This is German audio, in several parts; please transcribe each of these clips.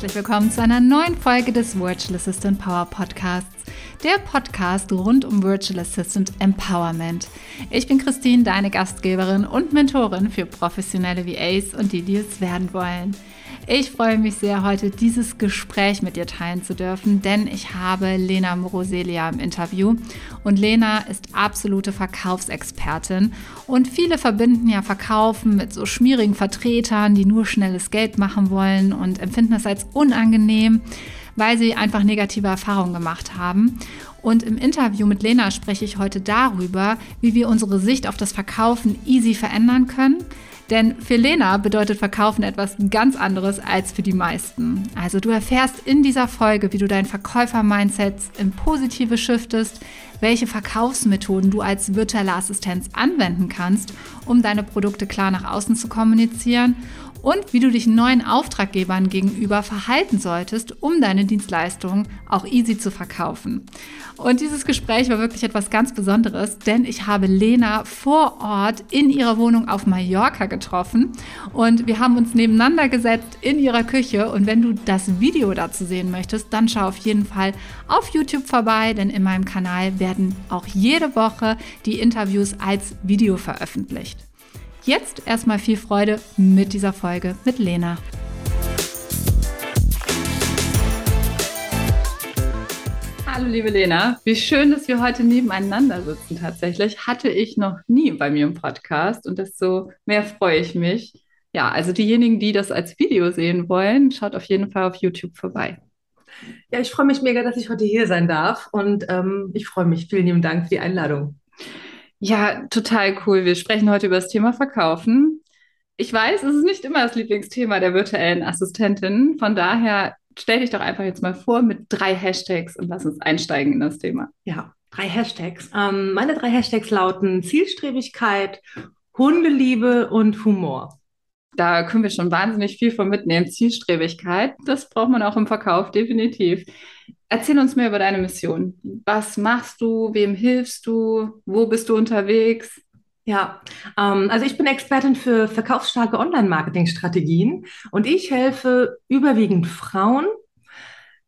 herzlich willkommen zu einer neuen Folge des Virtual Assistant Power Podcasts, der Podcast rund um Virtual Assistant Empowerment. Ich bin Christine, deine Gastgeberin und Mentorin für professionelle VAs und die, die es werden wollen. Ich freue mich sehr, heute dieses Gespräch mit dir teilen zu dürfen, denn ich habe Lena Moroselia im Interview. Und Lena ist absolute Verkaufsexpertin. Und viele verbinden ja Verkaufen mit so schmierigen Vertretern, die nur schnelles Geld machen wollen und empfinden es als unangenehm, weil sie einfach negative Erfahrungen gemacht haben. Und im Interview mit Lena spreche ich heute darüber, wie wir unsere Sicht auf das Verkaufen easy verändern können denn für Lena bedeutet Verkaufen etwas ganz anderes als für die meisten. Also du erfährst in dieser Folge, wie du dein Verkäufer-Mindset in positive shiftest, welche Verkaufsmethoden du als virtuelle Assistenz anwenden kannst, um deine Produkte klar nach außen zu kommunizieren und wie du dich neuen Auftraggebern gegenüber verhalten solltest, um deine Dienstleistungen auch easy zu verkaufen. Und dieses Gespräch war wirklich etwas ganz Besonderes, denn ich habe Lena vor Ort in ihrer Wohnung auf Mallorca getroffen und wir haben uns nebeneinander gesetzt in ihrer Küche und wenn du das Video dazu sehen möchtest, dann schau auf jeden Fall auf YouTube vorbei, denn in meinem Kanal werden auch jede Woche die Interviews als Video veröffentlicht. Jetzt erstmal viel Freude mit dieser Folge mit Lena. Hallo liebe Lena, wie schön, dass wir heute nebeneinander sitzen tatsächlich. Hatte ich noch nie bei mir im Podcast und desto mehr freue ich mich. Ja, also diejenigen, die das als Video sehen wollen, schaut auf jeden Fall auf YouTube vorbei. Ja, ich freue mich mega, dass ich heute hier sein darf und ähm, ich freue mich. Vielen lieben Dank für die Einladung. Ja, total cool. Wir sprechen heute über das Thema Verkaufen. Ich weiß, es ist nicht immer das Lieblingsthema der virtuellen Assistentin. Von daher stell dich doch einfach jetzt mal vor mit drei Hashtags und lass uns einsteigen in das Thema. Ja, drei Hashtags. Ähm, meine drei Hashtags lauten Zielstrebigkeit, Hundeliebe und Humor. Da können wir schon wahnsinnig viel von mitnehmen. Zielstrebigkeit, das braucht man auch im Verkauf, definitiv. Erzähl uns mehr über deine Mission. Was machst du? Wem hilfst du? Wo bist du unterwegs? Ja, ähm, also ich bin Expertin für verkaufsstarke Online-Marketing-Strategien und ich helfe überwiegend Frauen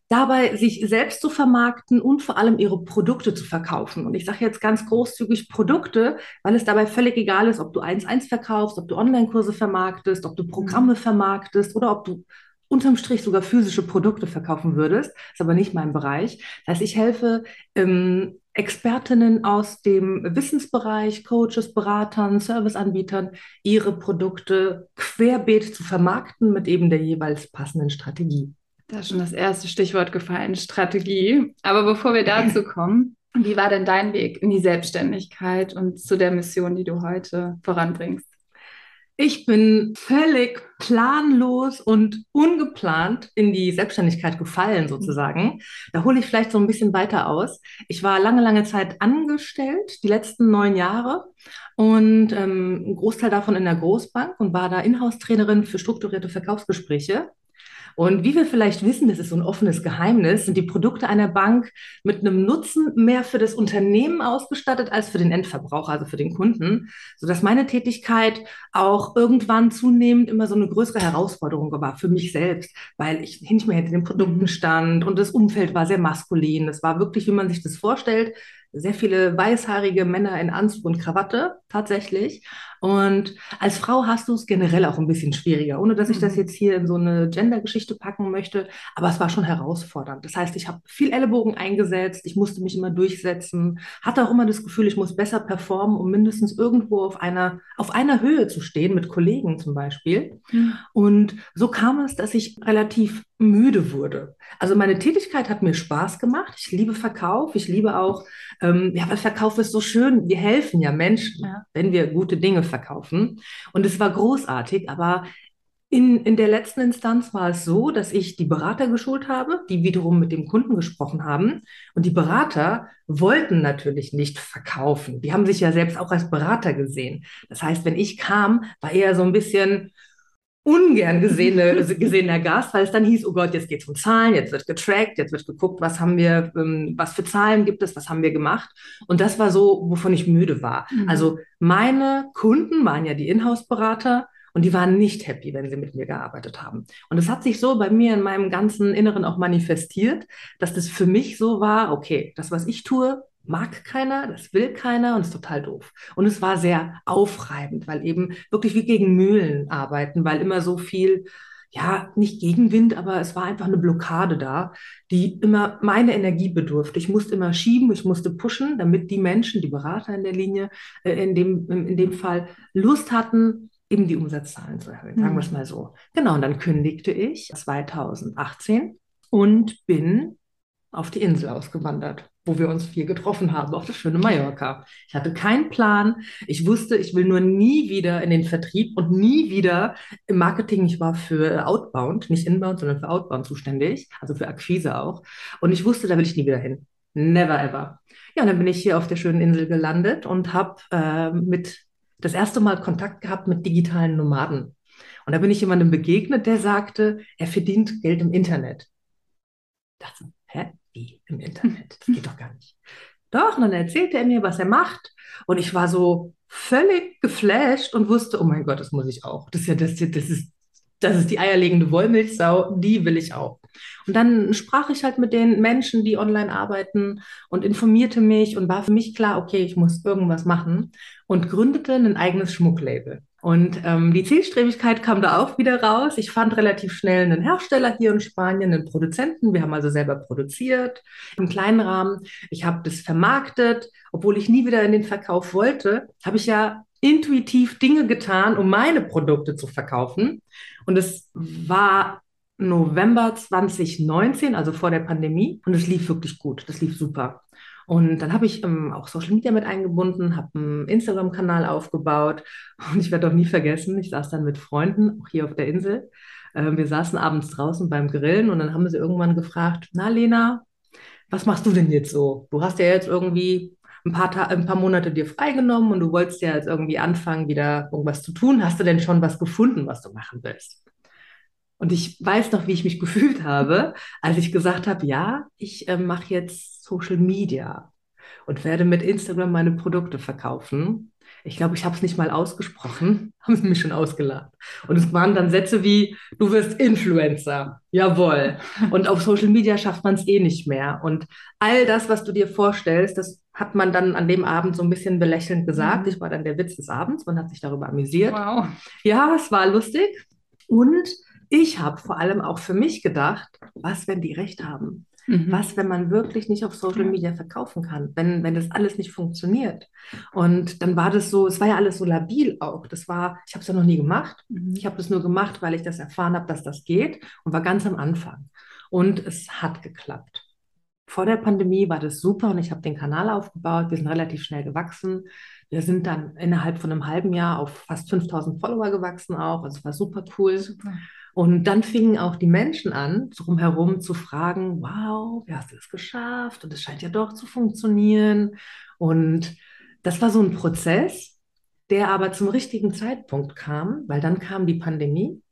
dabei, sich selbst zu vermarkten und vor allem ihre Produkte zu verkaufen. Und ich sage jetzt ganz großzügig Produkte, weil es dabei völlig egal ist, ob du 1-1 verkaufst, ob du Online-Kurse vermarktest, ob du Programme vermarktest oder ob du unterm Strich sogar physische Produkte verkaufen würdest. Ist aber nicht mein Bereich. Das heißt, ich helfe ähm, Expertinnen aus dem Wissensbereich, Coaches, Beratern, Serviceanbietern, ihre Produkte querbeet zu vermarkten mit eben der jeweils passenden Strategie. Da ist schon das erste Stichwort gefallen, Strategie. Aber bevor wir dazu kommen, wie war denn dein Weg in die Selbstständigkeit und zu der Mission, die du heute voranbringst? Ich bin völlig planlos und ungeplant in die Selbstständigkeit gefallen, sozusagen. Da hole ich vielleicht so ein bisschen weiter aus. Ich war lange, lange Zeit angestellt, die letzten neun Jahre und ähm, ein Großteil davon in der Großbank und war da Inhouse-Trainerin für strukturierte Verkaufsgespräche. Und wie wir vielleicht wissen, das ist so ein offenes Geheimnis, sind die Produkte einer Bank mit einem Nutzen mehr für das Unternehmen ausgestattet als für den Endverbraucher, also für den Kunden, sodass meine Tätigkeit auch irgendwann zunehmend immer so eine größere Herausforderung war für mich selbst, weil ich hinter mir hinter den Produkten stand und das Umfeld war sehr maskulin. Das war wirklich, wie man sich das vorstellt, sehr viele weißhaarige Männer in Anzug und Krawatte tatsächlich. Und als Frau hast du es generell auch ein bisschen schwieriger, ohne dass ich das mhm. jetzt hier in so eine Gender-Geschichte packen möchte. Aber es war schon herausfordernd. Das heißt, ich habe viel Ellenbogen eingesetzt, ich musste mich immer durchsetzen, hatte auch immer das Gefühl, ich muss besser performen, um mindestens irgendwo auf einer, auf einer Höhe zu stehen, mit Kollegen zum Beispiel. Mhm. Und so kam es, dass ich relativ müde wurde. Also meine Tätigkeit hat mir Spaß gemacht. Ich liebe Verkauf. Ich liebe auch, ähm, ja, weil Verkauf ist so schön. Wir helfen ja Menschen, ja. wenn wir gute Dinge verkaufen. Und es war großartig, aber in, in der letzten Instanz war es so, dass ich die Berater geschult habe, die wiederum mit dem Kunden gesprochen haben. Und die Berater wollten natürlich nicht verkaufen. Die haben sich ja selbst auch als Berater gesehen. Das heißt, wenn ich kam, war eher so ein bisschen, ungern gesehene, gesehener Gast, weil es dann hieß, oh Gott, jetzt geht es um Zahlen, jetzt wird getrackt, jetzt wird geguckt, was haben wir, ähm, was für Zahlen gibt es, was haben wir gemacht. Und das war so, wovon ich müde war. Mhm. Also meine Kunden waren ja die Inhouse-Berater Und die waren nicht happy, wenn sie mit mir gearbeitet haben. Und es hat sich so bei mir in meinem ganzen Inneren auch manifestiert, dass das für mich so war, okay, das, was ich tue, mag keiner, das will keiner und ist total doof. Und es war sehr aufreibend, weil eben wirklich wie gegen Mühlen arbeiten, weil immer so viel, ja, nicht Gegenwind, aber es war einfach eine Blockade da, die immer meine Energie bedurfte. Ich musste immer schieben, ich musste pushen, damit die Menschen, die Berater in der Linie, äh, in dem, in dem Fall Lust hatten, eben die Umsatzzahlen zu erhöhen, sagen wir es mhm. mal so. Genau, und dann kündigte ich 2018 und bin auf die Insel ausgewandert, wo wir uns viel getroffen haben, auf das schöne Mallorca. Ich hatte keinen Plan. Ich wusste, ich will nur nie wieder in den Vertrieb und nie wieder im Marketing. Ich war für Outbound, nicht Inbound, sondern für Outbound zuständig, also für Akquise auch. Und ich wusste, da will ich nie wieder hin. Never ever. Ja, und dann bin ich hier auf der schönen Insel gelandet und habe äh, mit das erste Mal Kontakt gehabt mit digitalen Nomaden. Und da bin ich jemandem begegnet, der sagte, er verdient Geld im Internet. Ich dachte, hä? Wie im Internet? Das geht doch gar nicht. Doch, und dann erzählte er mir, was er macht. Und ich war so völlig geflasht und wusste, oh mein Gott, das muss ich auch. Das ist ja das, das ist, das ist die eierlegende Wollmilchsau, die will ich auch. Und dann sprach ich halt mit den Menschen, die online arbeiten und informierte mich und war für mich klar, okay, ich muss irgendwas machen und gründete ein eigenes Schmucklabel. Und ähm, die Zielstrebigkeit kam da auch wieder raus. Ich fand relativ schnell einen Hersteller hier in Spanien, einen Produzenten. Wir haben also selber produziert im kleinen Rahmen. Ich habe das vermarktet, obwohl ich nie wieder in den Verkauf wollte, habe ich ja intuitiv Dinge getan, um meine Produkte zu verkaufen. Und es war November 2019, also vor der Pandemie. Und es lief wirklich gut. Das lief super. Und dann habe ich ähm, auch Social Media mit eingebunden, habe einen Instagram-Kanal aufgebaut. Und ich werde auch nie vergessen, ich saß dann mit Freunden, auch hier auf der Insel. Äh, wir saßen abends draußen beim Grillen und dann haben sie irgendwann gefragt, na Lena, was machst du denn jetzt so? Du hast ja jetzt irgendwie ein paar, Ta ein paar Monate dir freigenommen und du wolltest ja jetzt irgendwie anfangen, wieder irgendwas zu tun. Hast du denn schon was gefunden, was du machen willst? Und ich weiß noch, wie ich mich gefühlt habe, als ich gesagt habe, ja, ich äh, mache jetzt Social Media und werde mit Instagram meine Produkte verkaufen. Ich glaube, ich habe es nicht mal ausgesprochen, haben sie mich schon ausgelacht. Und es waren dann Sätze wie, du wirst Influencer. Jawohl. Und auf Social Media schafft man es eh nicht mehr. Und all das, was du dir vorstellst, das hat man dann an dem Abend so ein bisschen belächelnd gesagt. Mhm. Ich war dann der Witz des Abends, man hat sich darüber amüsiert. Wow. Ja, es war lustig. Und ich habe vor allem auch für mich gedacht, was, wenn die recht haben? Mhm. Was, wenn man wirklich nicht auf Social Media verkaufen kann, wenn, wenn das alles nicht funktioniert? Und dann war das so, es war ja alles so labil auch. Das war, ich habe es ja noch nie gemacht. Mhm. Ich habe das nur gemacht, weil ich das erfahren habe, dass das geht und war ganz am Anfang. Und es hat geklappt. Vor der Pandemie war das super und ich habe den Kanal aufgebaut. Wir sind relativ schnell gewachsen. Wir sind dann innerhalb von einem halben Jahr auf fast 5000 Follower gewachsen auch. Also es war super cool. Super. Und dann fingen auch die Menschen an, drumherum zu fragen, wow, wie hast du das geschafft? Und es scheint ja doch zu funktionieren. Und das war so ein Prozess, der aber zum richtigen Zeitpunkt kam, weil dann kam die Pandemie.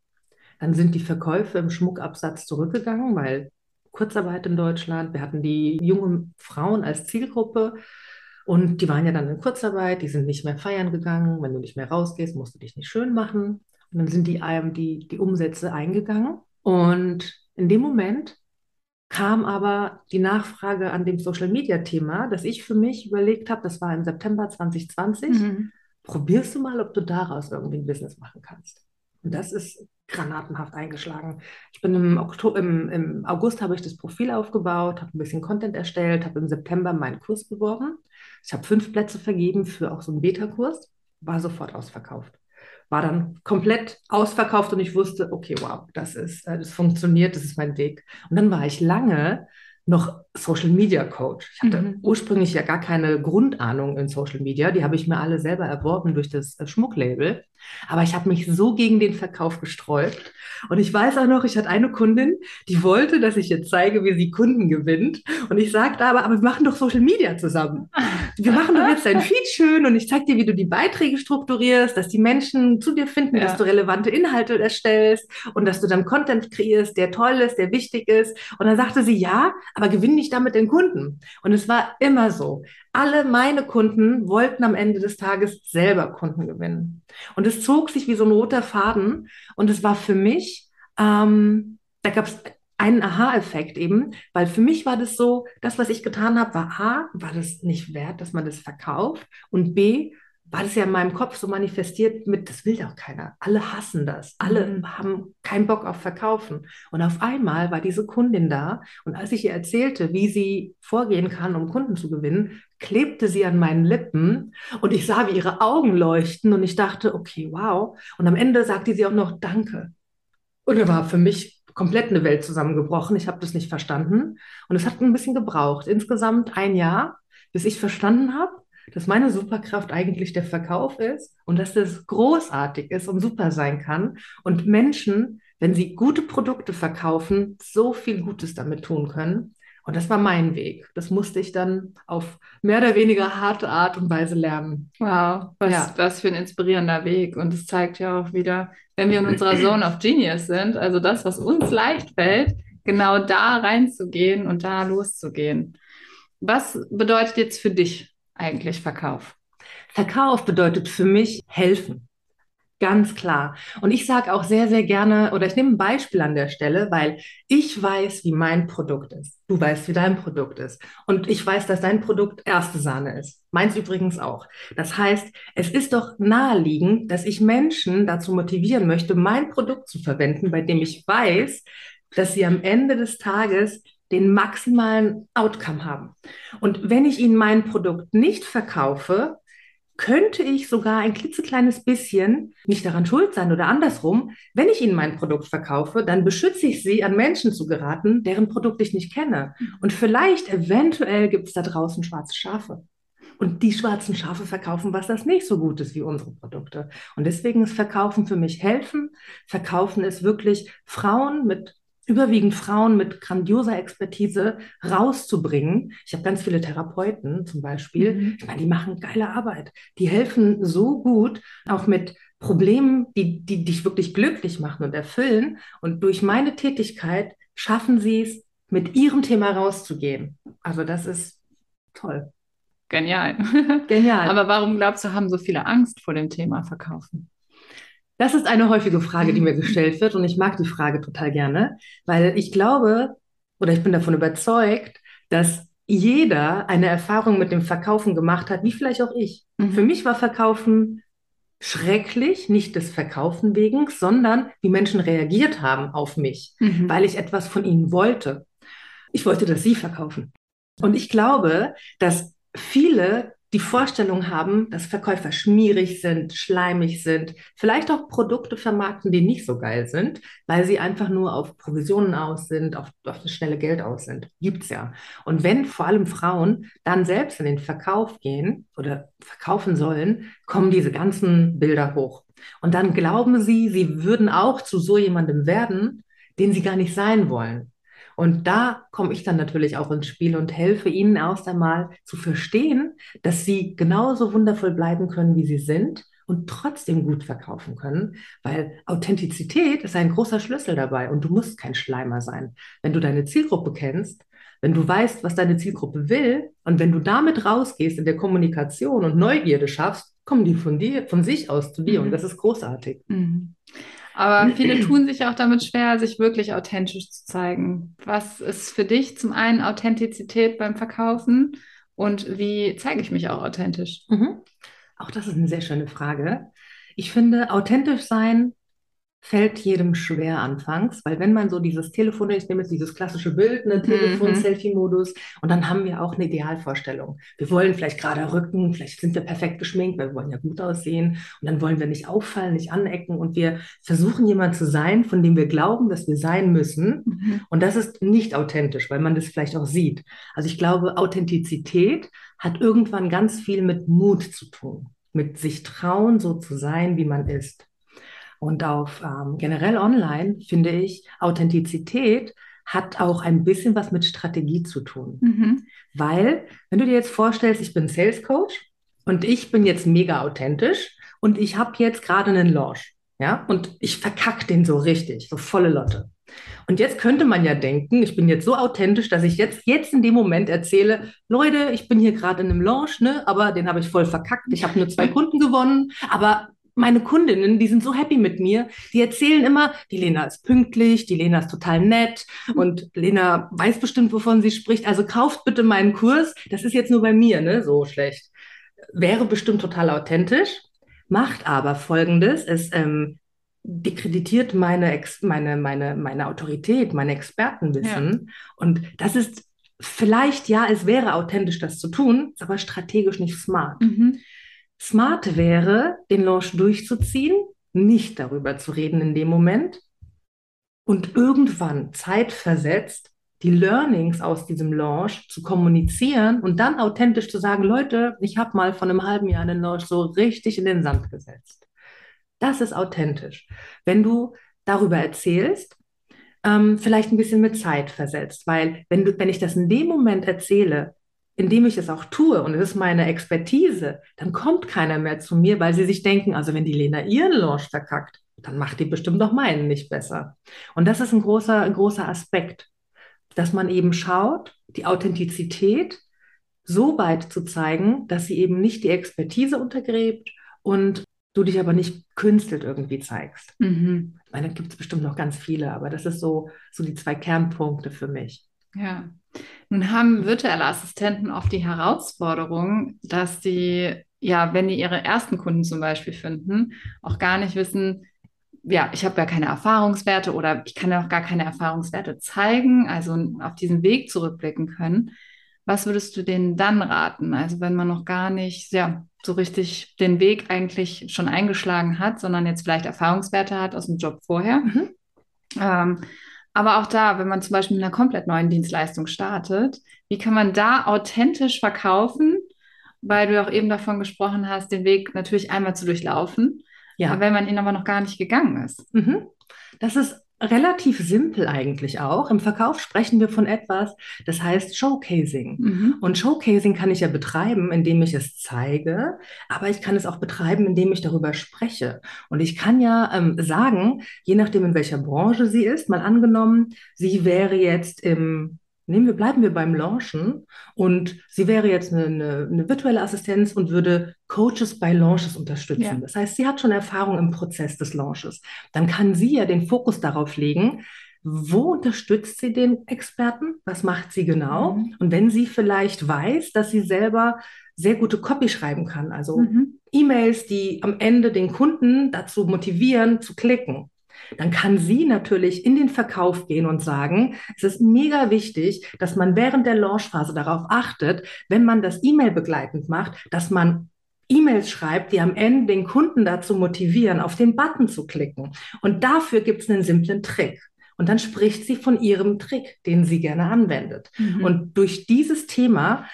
Dann sind die Verkäufe im Schmuckabsatz zurückgegangen, weil Kurzarbeit in Deutschland, wir hatten die jungen Frauen als Zielgruppe und die waren ja dann in Kurzarbeit, die sind nicht mehr feiern gegangen. Wenn du nicht mehr rausgehst, musst du dich nicht schön machen. Und dann sind die, ähm, die, die Umsätze eingegangen. Und in dem Moment kam aber die Nachfrage an dem Social-Media-Thema, das ich für mich überlegt habe, das war im September 2020. Mhm. Probierst du mal, ob du daraus irgendwie ein Business machen kannst. Und das ist granatenhaft eingeschlagen. Ich bin im, Oktober, im, im August habe ich das Profil aufgebaut, habe ein bisschen Content erstellt, habe im September meinen Kurs beworben. Ich habe fünf Plätze vergeben für auch so einen Beta-Kurs, war sofort ausverkauft war dann komplett ausverkauft und ich wusste, okay, wow, das ist, äh, das funktioniert, das ist mein Weg. Und dann war ich lange noch Social Media Coach. Ich hatte mhm. ursprünglich ja gar keine Grundahnung in Social Media. Die habe ich mir alle selber erworben durch das äh, Schmucklabel. Aber ich habe mich so gegen den Verkauf gesträubt. Und ich weiß auch noch, ich hatte eine Kundin, die wollte, dass ich jetzt zeige, wie sie Kunden gewinnt. Und ich sagte aber, aber wir machen doch Social Media zusammen. wir machen doch jetzt dein Feed schön und ich zeige dir, wie du die Beiträge strukturierst, dass die Menschen zu dir finden, ja. dass du relevante Inhalte erstellst und dass du dann Content kreierst, der toll ist, der wichtig ist. Und dann sagte sie, ja, aber gewinn nicht damit den Kunden. Und es war immer so. Alle meine Kunden wollten am Ende des Tages selber Kunden gewinnen. Und es zog sich wie so ein roter Faden. Und es war für mich, ähm, da gab es einen Aha-Effekt eben, weil für mich war das so, das, was ich getan habe, war A, war das nicht wert, dass man das verkauft und B, war das ja in meinem Kopf so manifestiert mit, das will doch keiner. Alle hassen das. Alle mhm. haben keinen Bock auf Verkaufen. Und auf einmal war diese Kundin da und als ich ihr erzählte, wie sie vorgehen kann, um Kunden zu gewinnen, klebte sie an meinen Lippen und ich sah, wie ihre Augen leuchten und ich dachte, okay, wow. Und am Ende sagte sie auch noch Danke. Und da war für mich komplett eine Welt zusammengebrochen. Ich habe das nicht verstanden. Und es hat ein bisschen gebraucht. Insgesamt ein Jahr, bis ich verstanden habe, dass meine Superkraft eigentlich der Verkauf ist und dass das großartig ist und super sein kann. Und Menschen, wenn sie gute Produkte verkaufen, so viel Gutes damit tun können. Und das war mein Weg. Das musste ich dann auf mehr oder weniger harte Art und Weise lernen. Wow, was, ja. was für ein inspirierender Weg. Und es zeigt ja auch wieder, wenn wir in unserer Zone of Genius sind, also das, was uns leicht fällt, genau da reinzugehen und da loszugehen. Was bedeutet jetzt für dich eigentlich Verkauf? Verkauf bedeutet für mich helfen. Ganz klar. Und ich sage auch sehr, sehr gerne, oder ich nehme ein Beispiel an der Stelle, weil ich weiß, wie mein Produkt ist. Du weißt, wie dein Produkt ist. Und ich weiß, dass dein Produkt erste Sahne ist. Meins übrigens auch. Das heißt, es ist doch naheliegend, dass ich Menschen dazu motivieren möchte, mein Produkt zu verwenden, bei dem ich weiß, dass sie am Ende des Tages den maximalen Outcome haben. Und wenn ich ihnen mein Produkt nicht verkaufe, könnte ich sogar ein klitzekleines bisschen nicht daran schuld sein oder andersrum. Wenn ich Ihnen mein Produkt verkaufe, dann beschütze ich Sie, an Menschen zu geraten, deren Produkt ich nicht kenne. Und vielleicht, eventuell gibt es da draußen schwarze Schafe. Und die schwarzen Schafe verkaufen was, das nicht so gut ist wie unsere Produkte. Und deswegen ist Verkaufen für mich helfen. Verkaufen ist wirklich Frauen mit überwiegend Frauen mit grandioser Expertise rauszubringen. Ich habe ganz viele Therapeuten zum Beispiel. Mhm. Ich meine, die machen geile Arbeit. Die helfen so gut, auch mit Problemen, die, die dich wirklich glücklich machen und erfüllen. Und durch meine Tätigkeit schaffen sie es, mit ihrem Thema rauszugehen. Also das ist toll. Genial. Genial. Aber warum glaubst du, haben so viele Angst vor dem Thema Verkaufen? Das ist eine häufige Frage, die mir gestellt wird und ich mag die Frage total gerne, weil ich glaube oder ich bin davon überzeugt, dass jeder eine Erfahrung mit dem Verkaufen gemacht hat, wie vielleicht auch ich. Mhm. Für mich war Verkaufen schrecklich, nicht des Verkaufen wegen, sondern wie Menschen reagiert haben auf mich, mhm. weil ich etwas von ihnen wollte. Ich wollte, dass sie verkaufen. Und ich glaube, dass viele die Vorstellung haben, dass Verkäufer schmierig sind, schleimig sind, vielleicht auch Produkte vermarkten, die nicht so geil sind, weil sie einfach nur auf Provisionen aus sind, auf, auf das schnelle Geld aus sind. Gibt's ja. Und wenn vor allem Frauen dann selbst in den Verkauf gehen oder verkaufen sollen, kommen diese ganzen Bilder hoch. Und dann glauben sie, sie würden auch zu so jemandem werden, den sie gar nicht sein wollen. Und da komme ich dann natürlich auch ins Spiel und helfe ihnen erst einmal zu verstehen, dass sie genauso wundervoll bleiben können, wie sie sind und trotzdem gut verkaufen können, weil Authentizität ist ein großer Schlüssel dabei und du musst kein Schleimer sein. Wenn du deine Zielgruppe kennst, wenn du weißt, was deine Zielgruppe will und wenn du damit rausgehst in der Kommunikation und Neugierde schaffst, kommen die von dir, von sich aus zu dir mhm. und das ist großartig. Mhm. Aber viele tun sich auch damit schwer, sich wirklich authentisch zu zeigen. Was ist für dich zum einen Authentizität beim Verkaufen und wie zeige ich mich auch authentisch? Mhm. Auch das ist eine sehr schöne Frage. Ich finde, authentisch sein fällt jedem schwer anfangs, weil wenn man so dieses Telefon, ich nehme jetzt dieses klassische Bild, ne, Telefon-Selfie-Modus, und dann haben wir auch eine Idealvorstellung. Wir wollen vielleicht gerade rücken, vielleicht sind wir perfekt geschminkt, weil wir wollen ja gut aussehen, und dann wollen wir nicht auffallen, nicht anecken, und wir versuchen jemand zu sein, von dem wir glauben, dass wir sein müssen, mhm. und das ist nicht authentisch, weil man das vielleicht auch sieht. Also ich glaube, Authentizität hat irgendwann ganz viel mit Mut zu tun, mit sich trauen, so zu sein, wie man ist. Und auf ähm, generell online finde ich, Authentizität hat auch ein bisschen was mit Strategie zu tun. Mhm. Weil, wenn du dir jetzt vorstellst, ich bin Sales Coach und ich bin jetzt mega authentisch und ich habe jetzt gerade einen Launch. Ja, und ich verkacke den so richtig, so volle Lotte. Und jetzt könnte man ja denken, ich bin jetzt so authentisch, dass ich jetzt, jetzt in dem Moment erzähle, Leute, ich bin hier gerade in einem Launch, ne, aber den habe ich voll verkackt. Ich habe nur zwei Kunden gewonnen, aber meine Kundinnen, die sind so happy mit mir, die erzählen immer, die Lena ist pünktlich, die Lena ist total nett und Lena weiß bestimmt, wovon sie spricht. Also kauft bitte meinen Kurs. Das ist jetzt nur bei mir, ne, so schlecht. Wäre bestimmt total authentisch macht aber Folgendes, es ähm, dekreditiert meine, Ex meine, meine, meine Autorität, mein Expertenwissen. Ja. Und das ist vielleicht, ja, es wäre authentisch, das zu tun, ist aber strategisch nicht smart. Mhm. Smart wäre, den Launch durchzuziehen, nicht darüber zu reden in dem Moment und irgendwann zeitversetzt die Learnings aus diesem Launch zu kommunizieren und dann authentisch zu sagen, Leute, ich habe mal von einem halben Jahr einen Launch so richtig in den Sand gesetzt. Das ist authentisch. Wenn du darüber erzählst, ähm, vielleicht ein bisschen mit Zeit versetzt, weil wenn, du, wenn ich das in dem Moment erzähle, indem ich es auch tue und es ist meine Expertise, dann kommt keiner mehr zu mir, weil sie sich denken, also wenn die Lena ihren Launch verkackt, dann macht die bestimmt noch meinen nicht besser. Und das ist ein großer, ein großer Aspekt dass man eben schaut, die Authentizität so weit zu zeigen, dass sie eben nicht die Expertise untergräbt und du dich aber nicht künstelt irgendwie zeigst. Mhm. Ich meine, da gibt es bestimmt noch ganz viele, aber das ist so, so die zwei Kernpunkte für mich. Ja. Nun haben virtuelle Assistenten oft die Herausforderung, dass sie, ja, wenn die ihre ersten Kunden zum Beispiel finden, auch gar nicht wissen, ja, ich habe gar keine Erfahrungswerte oder ich kann auch gar keine Erfahrungswerte zeigen, also auf diesen Weg zurückblicken können. Was würdest du denen dann raten? Also wenn man noch gar nicht ja, so richtig den Weg eigentlich schon eingeschlagen hat, sondern jetzt vielleicht Erfahrungswerte hat aus dem Job vorher. Mhm. Ähm, aber auch da, wenn man zum Beispiel mit einer komplett neuen Dienstleistung startet, wie kann man da authentisch verkaufen, weil du auch eben davon gesprochen hast, den Weg natürlich einmal zu durchlaufen ja. wenn man ihn aber noch gar nicht gegangen ist. Mhm. Das ist relativ simpel eigentlich auch. Im Verkauf sprechen wir von etwas, das heißt Showcasing. Mhm. Und Showcasing kann ich ja betreiben, indem ich es zeige, aber ich kann es auch betreiben, indem ich darüber spreche. Und ich kann ja ähm, sagen, je nachdem, in welcher Branche sie ist, mal angenommen, sie wäre jetzt im Nehmen wir, bleiben wir beim Launchen und sie wäre jetzt eine, eine, eine virtuelle Assistenz und würde Coaches bei Launches unterstützen. Ja. Das heißt, sie hat schon Erfahrung im Prozess des Launches. Dann kann sie ja den Fokus darauf legen, wo unterstützt sie den Experten? Was macht sie genau? Mhm. Und wenn sie vielleicht weiß, dass sie selber sehr gute Copy schreiben kann, also mhm. E-Mails, die am Ende den Kunden dazu motivieren, zu klicken, dann kann sie natürlich in den Verkauf gehen und sagen, es ist mega wichtig, dass man während der Launchphase darauf achtet, wenn man das E-Mail begleitend macht, dass man E-Mails schreibt, die am Ende den Kunden dazu motivieren, auf den Button zu klicken. Und dafür gibt es einen simplen Trick. Und dann spricht sie von ihrem Trick, den sie gerne anwendet. Mhm. Und durch dieses Thema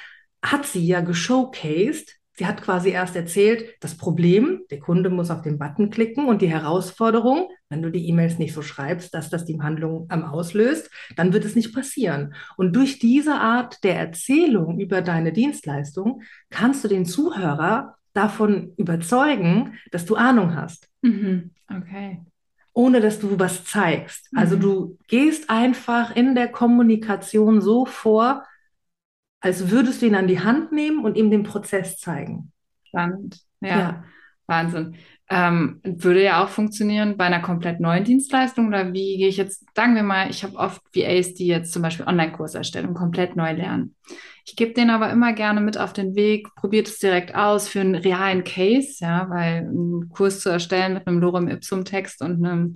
hat sie ja geshowcased, Sie hat quasi erst erzählt, das Problem, der Kunde muss auf den Button klicken und die Herausforderung, wenn du die E-Mails nicht so schreibst, dass das die Handlung am auslöst, dann wird es nicht passieren. Und durch diese Art der Erzählung über deine Dienstleistung kannst du den Zuhörer davon überzeugen, dass du Ahnung hast. Mhm. Okay. Ohne dass du was zeigst. Also mhm. Also du gehst einfach in der Kommunikation so vor, als würdest du ihn an die Hand nehmen und ihm den Prozess zeigen. Spannend. Ja, ja. Wahnsinn. Ähm, würde ja auch funktionieren bei einer komplett neuen Dienstleistung oder wie gehe ich jetzt, sagen wir mal, ich habe oft VAs, die jetzt zum Beispiel Online-Kurserstellung komplett neu lernen. Ich gebe denen aber immer gerne mit auf den Weg, probiert es direkt aus für einen realen Case, ja, weil einen Kurs zu erstellen mit einem Lorem Ipsum Text und einem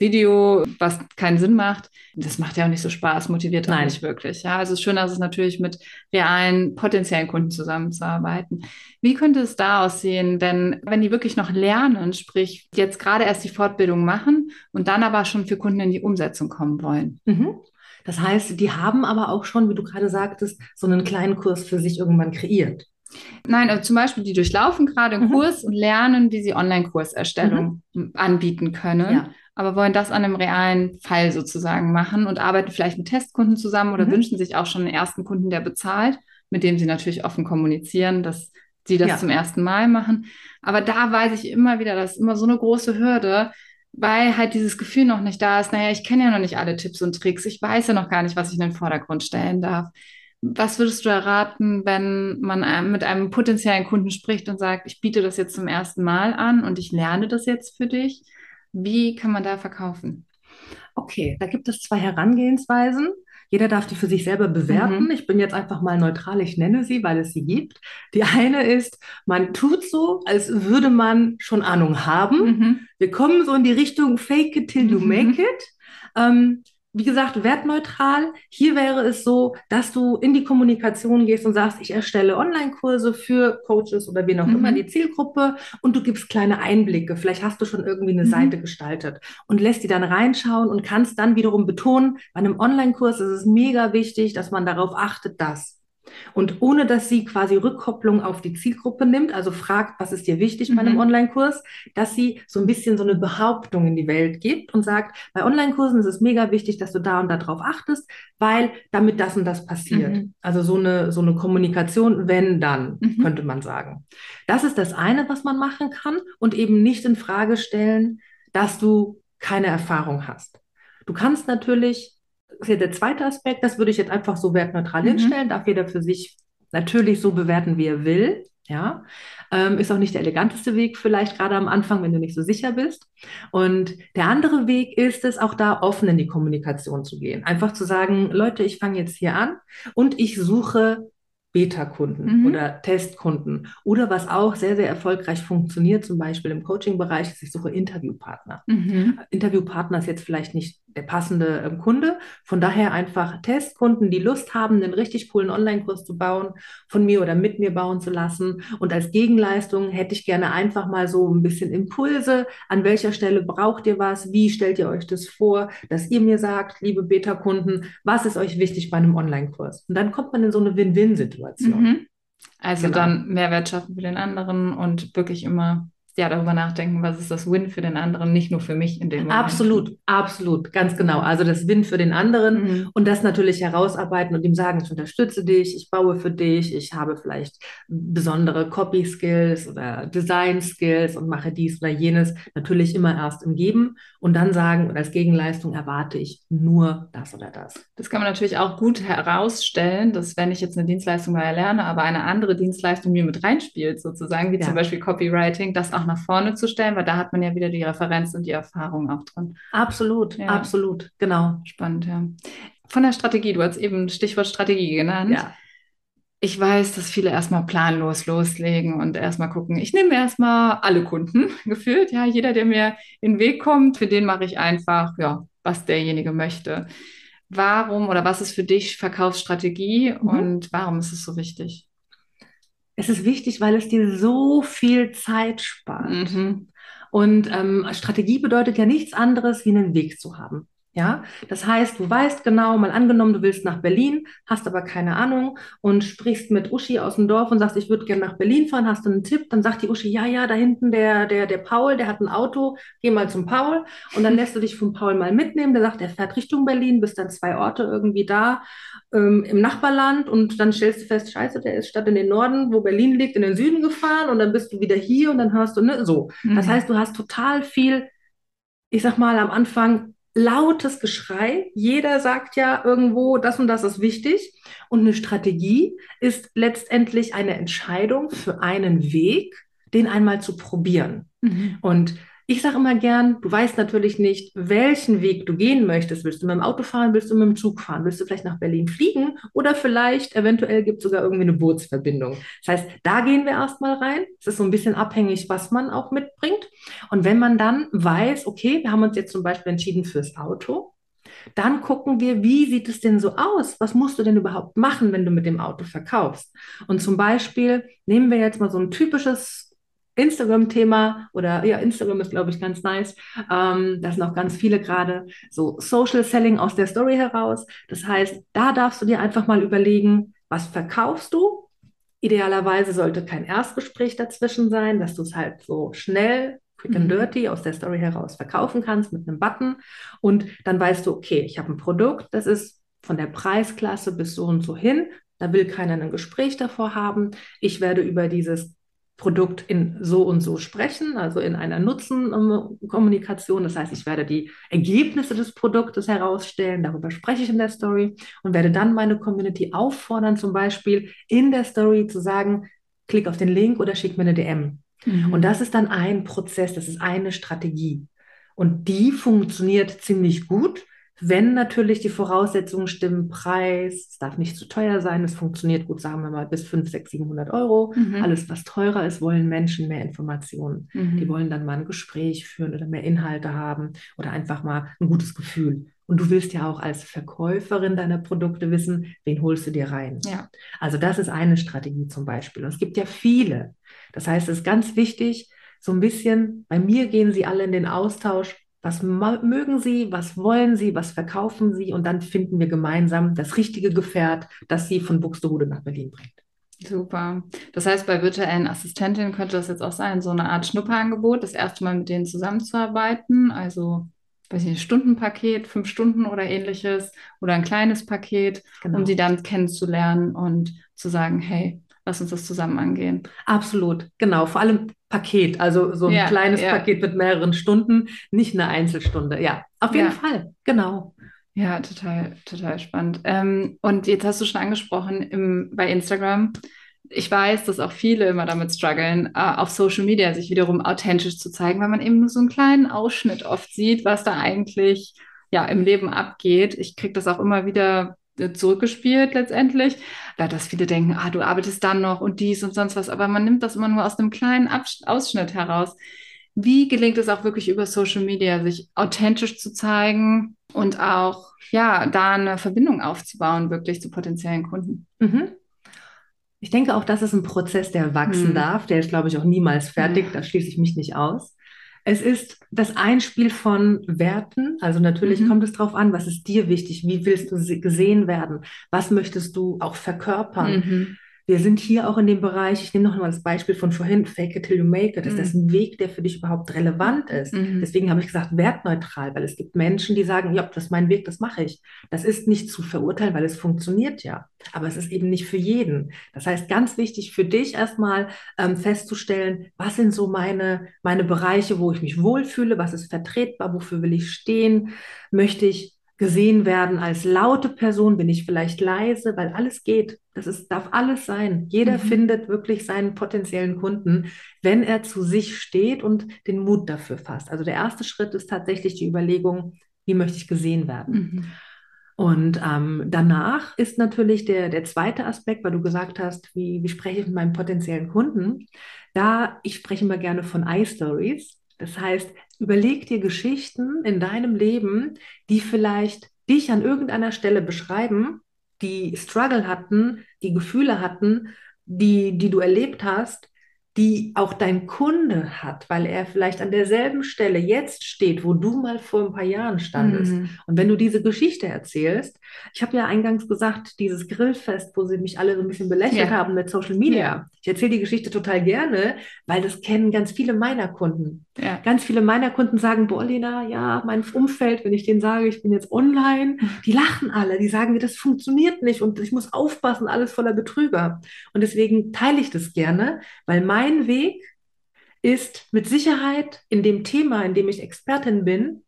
Video, was keinen Sinn macht, das macht ja auch nicht so Spaß, motiviert auch nicht wirklich. Ja, also es ist schön, dass es natürlich mit realen potenziellen Kunden zusammenzuarbeiten. Wie könnte es da aussehen, wenn, wenn die wirklich noch lernen, sprich jetzt gerade erst die Fortbildung machen und dann aber schon für Kunden in die Umsetzung kommen wollen? Mhm. Das heißt, die haben aber auch schon, wie du gerade sagtest, so einen kleinen Kurs für sich irgendwann kreiert. Nein, also zum Beispiel, die durchlaufen gerade einen mhm. Kurs und lernen, wie sie Online-Kurserstellung mhm. anbieten können. Ja. Aber wollen das an einem realen Fall sozusagen machen und arbeiten vielleicht mit Testkunden zusammen oder mhm. wünschen sich auch schon einen ersten Kunden, der bezahlt, mit dem sie natürlich offen kommunizieren, dass sie das ja. zum ersten Mal machen. Aber da weiß ich immer wieder, das ist immer so eine große Hürde, weil halt dieses Gefühl noch nicht da ist, naja, ich kenne ja noch nicht alle Tipps und Tricks, ich weiß ja noch gar nicht, was ich in den Vordergrund stellen darf. Was würdest du erraten, wenn man mit einem potenziellen Kunden spricht und sagt, ich biete das jetzt zum ersten Mal an und ich lerne das jetzt für dich? Wie kann man da verkaufen? Okay, da gibt es zwei Herangehensweisen. Jeder darf die für sich selber bewerten. Mhm. Ich bin jetzt einfach mal neutral, ich nenne sie, weil es sie gibt. Die eine ist, man tut so, als würde man schon Ahnung haben. Mhm. Wir kommen so in die Richtung Fake it till you mhm. make it. Ähm, wie gesagt, wertneutral. Hier wäre es so, dass du in die Kommunikation gehst und sagst, ich erstelle Online-Kurse für Coaches oder wen auch mhm. immer die Zielgruppe und du gibst kleine Einblicke. Vielleicht hast du schon irgendwie eine mhm. Seite gestaltet und lässt die dann reinschauen und kannst dann wiederum betonen, bei einem Online-Kurs ist es mega wichtig, dass man darauf achtet, dass. Und ohne dass sie quasi Rückkopplung auf die Zielgruppe nimmt, also fragt, was ist dir wichtig mhm. bei einem mhm. Online-Kurs, dass sie so ein bisschen so eine Behauptung in die Welt gibt und sagt, bei Online-Kursen ist es mega wichtig, dass du da und da drauf achtest, weil damit das und das passiert. Mhm. Also so eine, so eine Kommunikation, wenn dann, mhm. könnte man sagen. Das ist das eine, was man machen kann und eben nicht in Frage stellen, dass du keine Erfahrung hast. Du kannst natürlich ist ja der zweite Aspekt, das würde ich jetzt einfach so wertneutral mhm. hinstellen, darf jeder für sich natürlich so bewerten, wie er will. Ja, ähm, ist auch nicht der eleganteste Weg, vielleicht gerade am Anfang, wenn du nicht so sicher bist. Und der andere Weg ist es, auch da offen in die Kommunikation zu gehen. Einfach zu sagen, Leute, ich fange jetzt hier an und ich suche Beta-Kunden mhm. oder Testkunden. Oder was auch sehr, sehr erfolgreich funktioniert, zum Beispiel im Coaching-Bereich, ist, ich suche Interviewpartner. Mhm. Interviewpartner ist jetzt vielleicht nicht der passende ähm, Kunde. Von daher einfach Testkunden, die Lust haben, einen richtig coolen Online-Kurs zu bauen, von mir oder mit mir bauen zu lassen. Und als Gegenleistung hätte ich gerne einfach mal so ein bisschen Impulse. An welcher Stelle braucht ihr was? Wie stellt ihr euch das vor, dass ihr mir sagt, liebe Beta-Kunden, was ist euch wichtig bei einem Online-Kurs? Und dann kommt man in so eine Win-Win-Situation. Mhm. Also genau. dann Mehrwert schaffen für den anderen und wirklich immer ja darüber nachdenken, was ist das Win für den anderen, nicht nur für mich in dem Moment. Absolut, absolut, ganz genau. Also das Win für den anderen mhm. und das natürlich herausarbeiten und ihm sagen, ich unterstütze dich, ich baue für dich, ich habe vielleicht besondere Copy-Skills oder Design-Skills und mache dies oder jenes. Natürlich immer erst im Geben und dann sagen, oder als Gegenleistung erwarte ich nur das oder das. Das kann man natürlich auch gut herausstellen, dass wenn ich jetzt eine Dienstleistung erlerne, aber eine andere Dienstleistung mir mit reinspielt, sozusagen, wie ja. zum Beispiel Copywriting, das auch nach vorne zu stellen, weil da hat man ja wieder die Referenz und die Erfahrung auch drin. Absolut, ja. absolut, genau. Spannend, ja. Von der Strategie, du hast eben Stichwort Strategie genannt. Ja. Ich weiß, dass viele erstmal planlos loslegen und erstmal gucken, ich nehme erstmal alle Kunden gefühlt. Ja, jeder, der mir in den Weg kommt, für den mache ich einfach, ja, was derjenige möchte. Warum oder was ist für dich Verkaufsstrategie mhm. und warum ist es so wichtig? Es ist wichtig, weil es dir so viel Zeit spart. Mhm. Und ähm, Strategie bedeutet ja nichts anderes, wie einen Weg zu haben. Ja, das heißt, du weißt genau, mal angenommen, du willst nach Berlin, hast aber keine Ahnung und sprichst mit Uschi aus dem Dorf und sagst, ich würde gerne nach Berlin fahren, hast du einen Tipp? Dann sagt die Uschi, ja, ja, da hinten der, der, der Paul, der hat ein Auto, geh mal zum Paul und dann lässt du dich vom Paul mal mitnehmen. Der sagt, er fährt Richtung Berlin, bist dann zwei Orte irgendwie da ähm, im Nachbarland und dann stellst du fest, scheiße, der ist statt in den Norden, wo Berlin liegt, in den Süden gefahren und dann bist du wieder hier und dann hörst du, ne, so. Mhm. Das heißt, du hast total viel, ich sag mal, am Anfang lautes Geschrei. Jeder sagt ja irgendwo, das und das ist wichtig. Und eine Strategie ist letztendlich eine Entscheidung für einen Weg, den einmal zu probieren. Mhm. Und ich sage immer gern, du weißt natürlich nicht, welchen Weg du gehen möchtest. Willst du mit dem Auto fahren, willst du mit dem Zug fahren, willst du vielleicht nach Berlin fliegen oder vielleicht eventuell gibt es sogar irgendwie eine Bootsverbindung. Das heißt, da gehen wir erstmal rein. Es ist so ein bisschen abhängig, was man auch mitbringt. Und wenn man dann weiß, okay, wir haben uns jetzt zum Beispiel entschieden fürs Auto, dann gucken wir, wie sieht es denn so aus? Was musst du denn überhaupt machen, wenn du mit dem Auto verkaufst? Und zum Beispiel nehmen wir jetzt mal so ein typisches Instagram-Thema oder ja, Instagram ist, glaube ich, ganz nice. Ähm, da sind auch ganz viele gerade so Social Selling aus der Story heraus. Das heißt, da darfst du dir einfach mal überlegen, was verkaufst du? Idealerweise sollte kein Erstgespräch dazwischen sein, dass du es halt so schnell quick and dirty aus der Story heraus verkaufen kannst mit einem Button. Und dann weißt du, okay, ich habe ein Produkt, das ist von der Preisklasse bis so und so hin. Da will keiner ein Gespräch davor haben. Ich werde über dieses Produkt in so und so sprechen, also in einer Nutzenkommunikation. Das heißt, ich werde die Ergebnisse des Produktes herausstellen, darüber spreche ich in der Story und werde dann meine Community auffordern, zum Beispiel in der Story zu sagen, klick auf den Link oder schick mir eine DM. Mhm. Und das ist dann ein Prozess, das ist eine Strategie. Und die funktioniert ziemlich gut, wenn natürlich die Voraussetzungen stimmen, Preis, es darf nicht zu teuer sein, es funktioniert gut, sagen wir mal, bis 500, 600, 700 Euro. Mhm. Alles, was teurer ist, wollen Menschen mehr Informationen. Mhm. Die wollen dann mal ein Gespräch führen oder mehr Inhalte haben oder einfach mal ein gutes Gefühl. Und du willst ja auch als Verkäuferin deiner Produkte wissen, wen holst du dir rein. Ja. Also das ist eine Strategie zum Beispiel. Und es gibt ja viele. Das heißt, es ist ganz wichtig, so ein bisschen, bei mir gehen sie alle in den Austausch, was mögen Sie? Was wollen Sie? Was verkaufen Sie? Und dann finden wir gemeinsam das richtige Gefährt, das Sie von Buxtehude nach Berlin bringt. Super. Das heißt, bei virtuellen Assistentinnen könnte das jetzt auch sein, so eine Art Schnupperangebot, das erste Mal mit denen zusammenzuarbeiten. Also, weiß ich nicht, Stundenpaket, fünf Stunden oder ähnliches oder ein kleines Paket, genau. um sie dann kennenzulernen und zu sagen, hey, lass uns das zusammen angehen. Absolut, genau. Vor allem Paket, also so ein ja, kleines ja. Paket mit mehreren Stunden, nicht eine Einzelstunde. Ja, auf jeden ja. Fall, genau. Ja, total, total spannend. Ähm, und jetzt hast du schon angesprochen im, bei Instagram. Ich weiß, dass auch viele immer damit strugglen, äh, auf Social Media sich wiederum authentisch zu zeigen, weil man eben nur so einen kleinen Ausschnitt oft sieht, was da eigentlich ja im Leben abgeht. Ich kriege das auch immer wieder zurückgespielt letztendlich, da dass viele denken, ah, du arbeitest dann noch und dies und sonst was, aber man nimmt das immer nur aus einem kleinen Abs Ausschnitt heraus. Wie gelingt es auch wirklich über Social Media, sich authentisch zu zeigen und auch ja, da eine Verbindung aufzubauen, wirklich zu potenziellen Kunden? Mhm. Ich denke auch, das ist ein Prozess, der wachsen mhm. darf. Der ist, glaube ich, auch niemals fertig. Da schließe ich mich nicht aus. Es ist das Einspiel von Werten. Also natürlich mhm. kommt es darauf an, was ist dir wichtig, wie willst du gesehen werden, was möchtest du auch verkörpern. Mhm. Wir sind hier auch in dem Bereich, ich nehme noch mal das Beispiel von vorhin, fake it till you make it. Ist mhm. das ein Weg, der für dich überhaupt relevant ist? Mhm. Deswegen habe ich gesagt, wertneutral, weil es gibt Menschen, die sagen, ja, das ist mein Weg, das mache ich. Das ist nicht zu verurteilen, weil es funktioniert ja. Aber es ist eben nicht für jeden. Das heißt, ganz wichtig für dich erstmal ähm, festzustellen, was sind so meine, meine Bereiche, wo ich mich wohlfühle, was ist vertretbar, wofür will ich stehen, möchte ich gesehen werden als laute Person, bin ich vielleicht leise, weil alles geht. Das ist, darf alles sein. Jeder mhm. findet wirklich seinen potenziellen Kunden, wenn er zu sich steht und den Mut dafür fasst. Also der erste Schritt ist tatsächlich die Überlegung, wie möchte ich gesehen werden? Mhm. Und ähm, danach ist natürlich der, der zweite Aspekt, weil du gesagt hast, wie, wie spreche ich mit meinem potenziellen Kunden? Da, ich spreche immer gerne von iStories. Das heißt, überleg dir Geschichten in deinem Leben, die vielleicht dich an irgendeiner Stelle beschreiben, die Struggle hatten, die Gefühle hatten, die, die du erlebt hast die auch dein Kunde hat, weil er vielleicht an derselben Stelle jetzt steht, wo du mal vor ein paar Jahren standest. Mhm. Und wenn du diese Geschichte erzählst, ich habe ja eingangs gesagt, dieses Grillfest, wo sie mich alle so ein bisschen belächelt ja. haben mit Social Media. Ja. Ich erzähle die Geschichte total gerne, weil das kennen ganz viele meiner Kunden. Ja. Ganz viele meiner Kunden sagen, boah, Lena, ja, mein Umfeld, wenn ich denen sage, ich bin jetzt online, die lachen alle, die sagen mir, das funktioniert nicht und ich muss aufpassen, alles voller Betrüger. Und deswegen teile ich das gerne, weil mein mein Weg ist mit Sicherheit in dem Thema, in dem ich Expertin bin,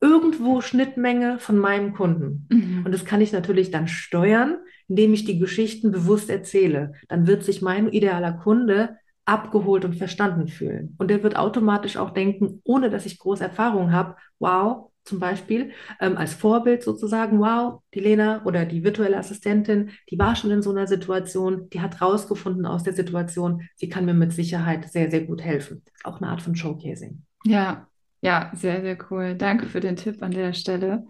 irgendwo Schnittmenge von meinem Kunden. Mhm. Und das kann ich natürlich dann steuern, indem ich die Geschichten bewusst erzähle. Dann wird sich mein idealer Kunde abgeholt und verstanden fühlen. Und er wird automatisch auch denken, ohne dass ich große Erfahrung habe, wow, zum Beispiel ähm, als Vorbild sozusagen, wow, die Lena oder die virtuelle Assistentin, die war schon in so einer Situation, die hat rausgefunden aus der Situation, sie kann mir mit Sicherheit sehr, sehr gut helfen. Auch eine Art von Showcasing. Ja, ja, sehr, sehr cool. Danke für den Tipp an der Stelle.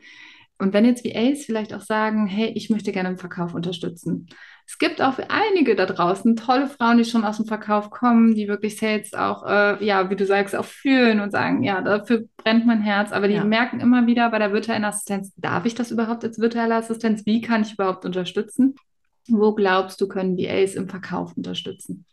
Und wenn jetzt VAs vielleicht auch sagen, hey, ich möchte gerne im Verkauf unterstützen. Es gibt auch einige da draußen tolle Frauen, die schon aus dem Verkauf kommen, die wirklich Sales auch, äh, ja, wie du sagst, auch fühlen und sagen, ja, dafür brennt mein Herz. Aber die ja. merken immer wieder bei der virtuellen Assistenz, darf ich das überhaupt als virtuelle Assistenz? Wie kann ich überhaupt unterstützen? Wo glaubst du, können VAs im Verkauf unterstützen?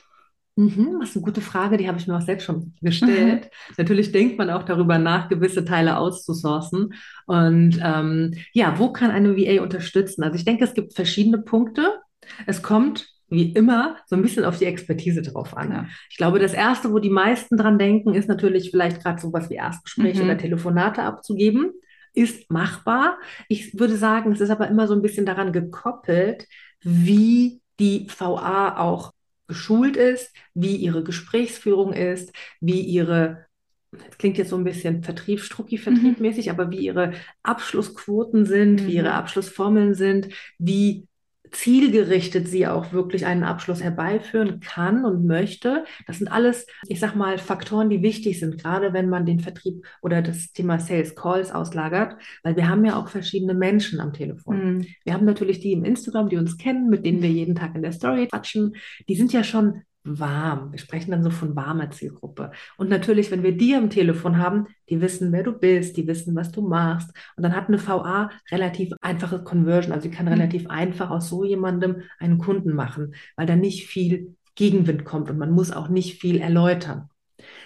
Mhm, das ist eine gute Frage, die habe ich mir auch selbst schon gestellt. Natürlich denkt man auch darüber nach, gewisse Teile auszusourcen. Und ähm, ja, wo kann eine VA unterstützen? Also ich denke, es gibt verschiedene Punkte. Es kommt wie immer so ein bisschen auf die Expertise drauf an. Ja. Ich glaube, das Erste, wo die meisten dran denken, ist natürlich vielleicht gerade sowas wie Erstgespräche mhm. oder Telefonate abzugeben. Ist machbar. Ich würde sagen, es ist aber immer so ein bisschen daran gekoppelt, wie die VA auch geschult ist, wie ihre Gesprächsführung ist, wie ihre, das klingt jetzt so ein bisschen Vertrieb, Strucki, Vertriebmäßig, mhm. aber wie ihre Abschlussquoten sind, mhm. wie ihre mhm. Abschlussformeln sind, wie zielgerichtet sie auch wirklich einen Abschluss herbeiführen kann und möchte. Das sind alles, ich sag mal, Faktoren, die wichtig sind, gerade wenn man den Vertrieb oder das Thema Sales Calls auslagert, weil wir haben ja auch verschiedene Menschen am Telefon. Mhm. Wir haben natürlich die im Instagram, die uns kennen, mit denen wir jeden Tag in der Story quatschen. Die sind ja schon warm. Wir sprechen dann so von warmer Zielgruppe. Und natürlich, wenn wir die am Telefon haben, die wissen, wer du bist, die wissen, was du machst. Und dann hat eine VA relativ einfache Conversion. Also sie kann mhm. relativ einfach aus so jemandem einen Kunden machen, weil da nicht viel Gegenwind kommt und man muss auch nicht viel erläutern.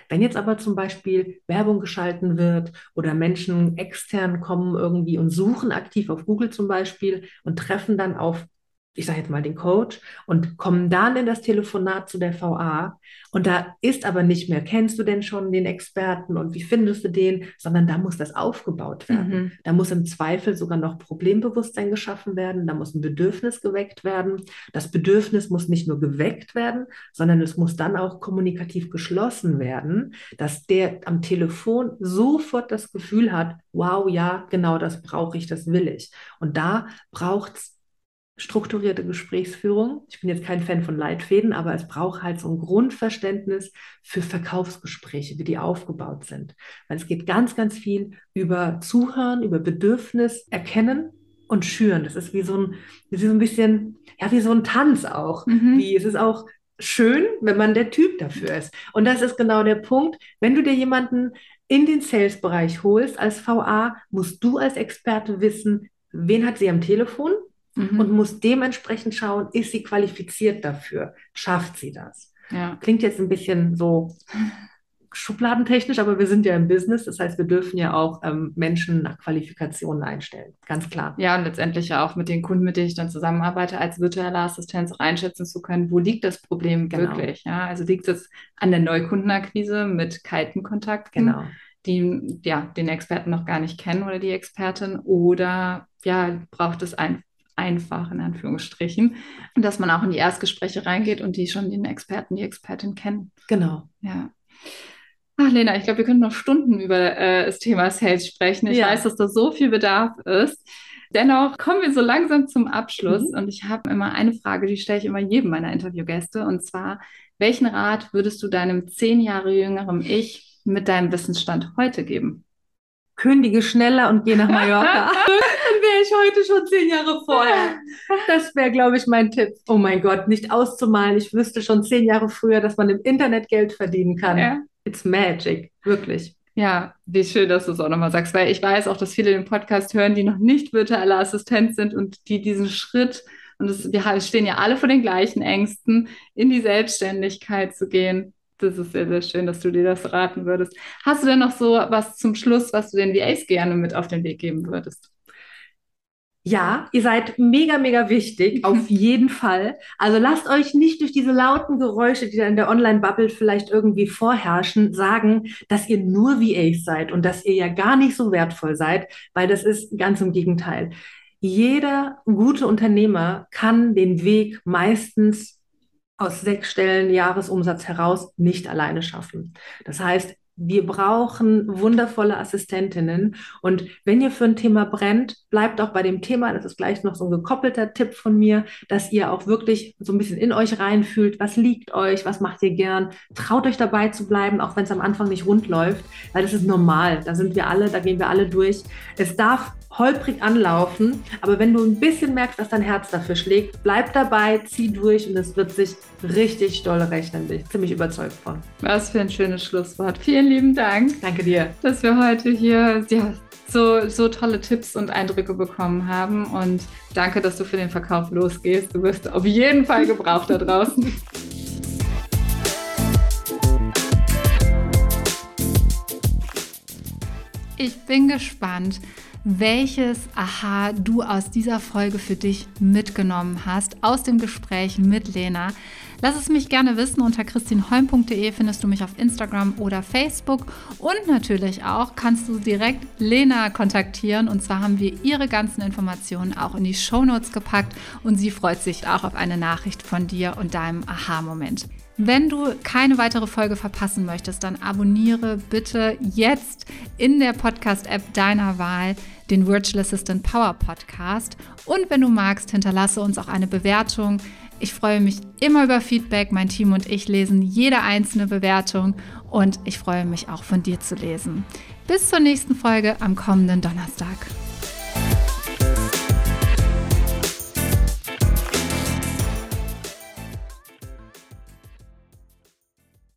Wenn jetzt aber zum Beispiel Werbung geschalten wird oder Menschen extern kommen irgendwie und suchen aktiv auf Google zum Beispiel und treffen dann auf ich sage jetzt mal den Coach und kommen dann in das Telefonat zu der VA und da ist aber nicht mehr, kennst du denn schon den Experten und wie findest du den, sondern da muss das aufgebaut werden. Mhm. Da muss im Zweifel sogar noch Problembewusstsein geschaffen werden, da muss ein Bedürfnis geweckt werden. Das Bedürfnis muss nicht nur geweckt werden, sondern es muss dann auch kommunikativ geschlossen werden, dass der am Telefon sofort das Gefühl hat, wow, ja, genau das brauche ich, das will ich. Und da braucht es strukturierte Gesprächsführung. Ich bin jetzt kein Fan von Leitfäden, aber es braucht halt so ein Grundverständnis für Verkaufsgespräche, wie die aufgebaut sind. Weil es geht ganz, ganz viel über Zuhören, über Bedürfnis erkennen und schüren. Das ist wie so ein, wie so ein bisschen, ja, wie so ein Tanz auch. Mhm. Wie, es ist auch schön, wenn man der Typ dafür ist. Und das ist genau der Punkt. Wenn du dir jemanden in den Sales-Bereich holst als VA, musst du als Experte wissen, wen hat sie am Telefon? Mhm. und muss dementsprechend schauen, ist sie qualifiziert dafür? Schafft sie das? Ja. Klingt jetzt ein bisschen so schubladentechnisch, aber wir sind ja im Business. Das heißt, wir dürfen ja auch ähm, Menschen nach Qualifikationen einstellen. Ganz klar. Ja, und letztendlich ja auch mit den Kunden, mit denen ich dann zusammenarbeite, als virtuelle Assistenz auch einschätzen zu können, wo liegt das Problem genau. wirklich? Ja, also liegt es an der Neukundenakquise mit kalten Kontakten? Genau die ja den Experten noch gar nicht kennen oder die Expertin oder ja braucht es ein, einfach, in Anführungsstrichen. Und dass man auch in die Erstgespräche reingeht und die schon den Experten, die Expertin kennen. Genau. Ja. Ach, Lena, ich glaube, wir können noch Stunden über äh, das Thema Sales sprechen. Ich ja. weiß, dass da so viel Bedarf ist. Dennoch kommen wir so langsam zum Abschluss mhm. und ich habe immer eine Frage, die stelle ich immer jedem meiner Interviewgäste und zwar, welchen Rat würdest du deinem zehn Jahre jüngeren Ich mit deinem Wissensstand heute geben? Kündige schneller und geh nach Mallorca. wäre ich heute schon zehn Jahre vorher. Das wäre, glaube ich, mein Tipp. Oh mein Gott, nicht auszumalen. Ich wüsste schon zehn Jahre früher, dass man im Internet Geld verdienen kann. Ja. It's magic, wirklich. Ja, wie schön, dass du es auch nochmal sagst, weil ich weiß auch, dass viele den Podcast hören, die noch nicht virtuelle Assistent sind und die diesen Schritt, und das, wir stehen ja alle vor den gleichen Ängsten, in die Selbstständigkeit zu gehen. Das ist sehr, sehr schön, dass du dir das raten würdest. Hast du denn noch so was zum Schluss, was du den VAs gerne mit auf den Weg geben würdest? Ja, ihr seid mega, mega wichtig, auf jeden Fall. Also lasst euch nicht durch diese lauten Geräusche, die da in der Online-Bubble vielleicht irgendwie vorherrschen, sagen, dass ihr nur VAs seid und dass ihr ja gar nicht so wertvoll seid, weil das ist ganz im Gegenteil. Jeder gute Unternehmer kann den Weg meistens aus sechs Stellen Jahresumsatz heraus nicht alleine schaffen. Das heißt, wir brauchen wundervolle Assistentinnen. Und wenn ihr für ein Thema brennt, bleibt auch bei dem Thema. Das ist gleich noch so ein gekoppelter Tipp von mir, dass ihr auch wirklich so ein bisschen in euch reinfühlt. Was liegt euch? Was macht ihr gern? Traut euch dabei zu bleiben, auch wenn es am Anfang nicht rund läuft, weil das ist normal. Da sind wir alle, da gehen wir alle durch. Es darf holprig anlaufen, aber wenn du ein bisschen merkst, dass dein Herz dafür schlägt, bleib dabei, zieh durch und es wird sich richtig doll rechnen. Bin ich ziemlich überzeugt von. Was für ein schönes Schlusswort. Vielen lieben Dank. Danke dir. Dass wir heute hier ja, so, so tolle Tipps und Eindrücke bekommen haben und danke, dass du für den Verkauf losgehst. Du wirst auf jeden Fall gebraucht da draußen. Ich bin gespannt, welches Aha du aus dieser Folge für dich mitgenommen hast, aus dem Gespräch mit Lena. Lass es mich gerne wissen. Unter christinholm.de findest du mich auf Instagram oder Facebook. Und natürlich auch kannst du direkt Lena kontaktieren. Und zwar haben wir ihre ganzen Informationen auch in die Shownotes gepackt. Und sie freut sich auch auf eine Nachricht von dir und deinem Aha-Moment. Wenn du keine weitere Folge verpassen möchtest, dann abonniere bitte jetzt in der Podcast-App deiner Wahl den Virtual Assistant Power Podcast. Und wenn du magst, hinterlasse uns auch eine Bewertung. Ich freue mich immer über Feedback. Mein Team und ich lesen jede einzelne Bewertung und ich freue mich auch von dir zu lesen. Bis zur nächsten Folge am kommenden Donnerstag.